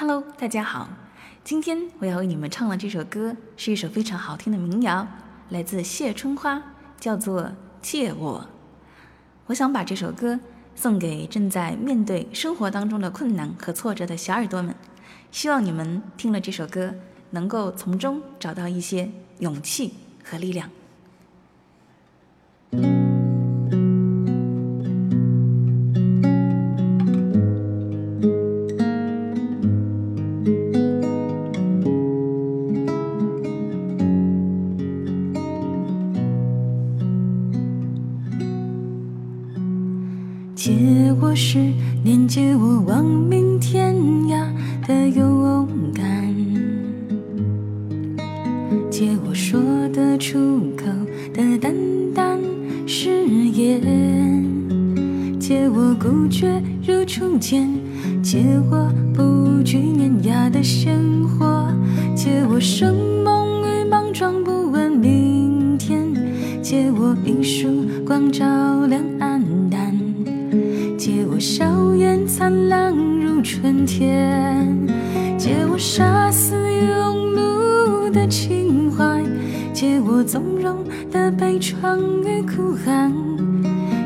Hello，大家好，今天我要为你们唱的这首歌是一首非常好听的民谣，来自谢春花，叫做《借我》。我想把这首歌送给正在面对生活当中的困难和挫折的小耳朵们，希望你们听了这首歌，能够从中找到一些勇气和力量。借我十年，借我亡命天涯的勇敢，借我说得出口的淡淡誓言，借我孤绝如初见，借我不惧碾压的鲜活，借我生猛与莽撞，不问明天，借我一束光照亮的情怀，借我纵容的悲怆与哭喊，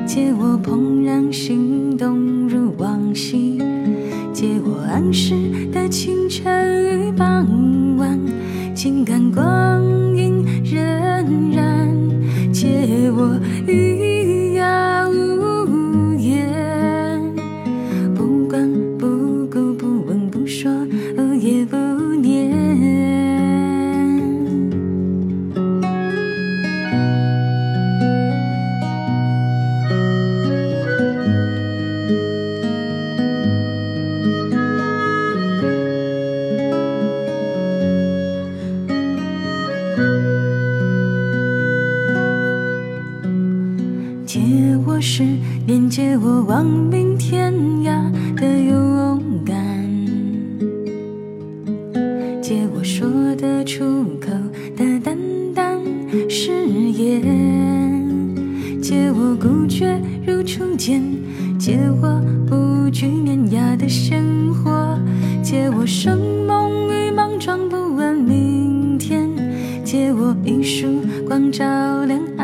借我怦然心动如往昔，借我暗示借我十年，借我亡命天涯的勇敢，借我说得出口的淡淡誓言，借我孤绝如初见，借我不惧碾压的鲜活，借我生猛与莽撞，不问明天，借我一束光照亮暗淡。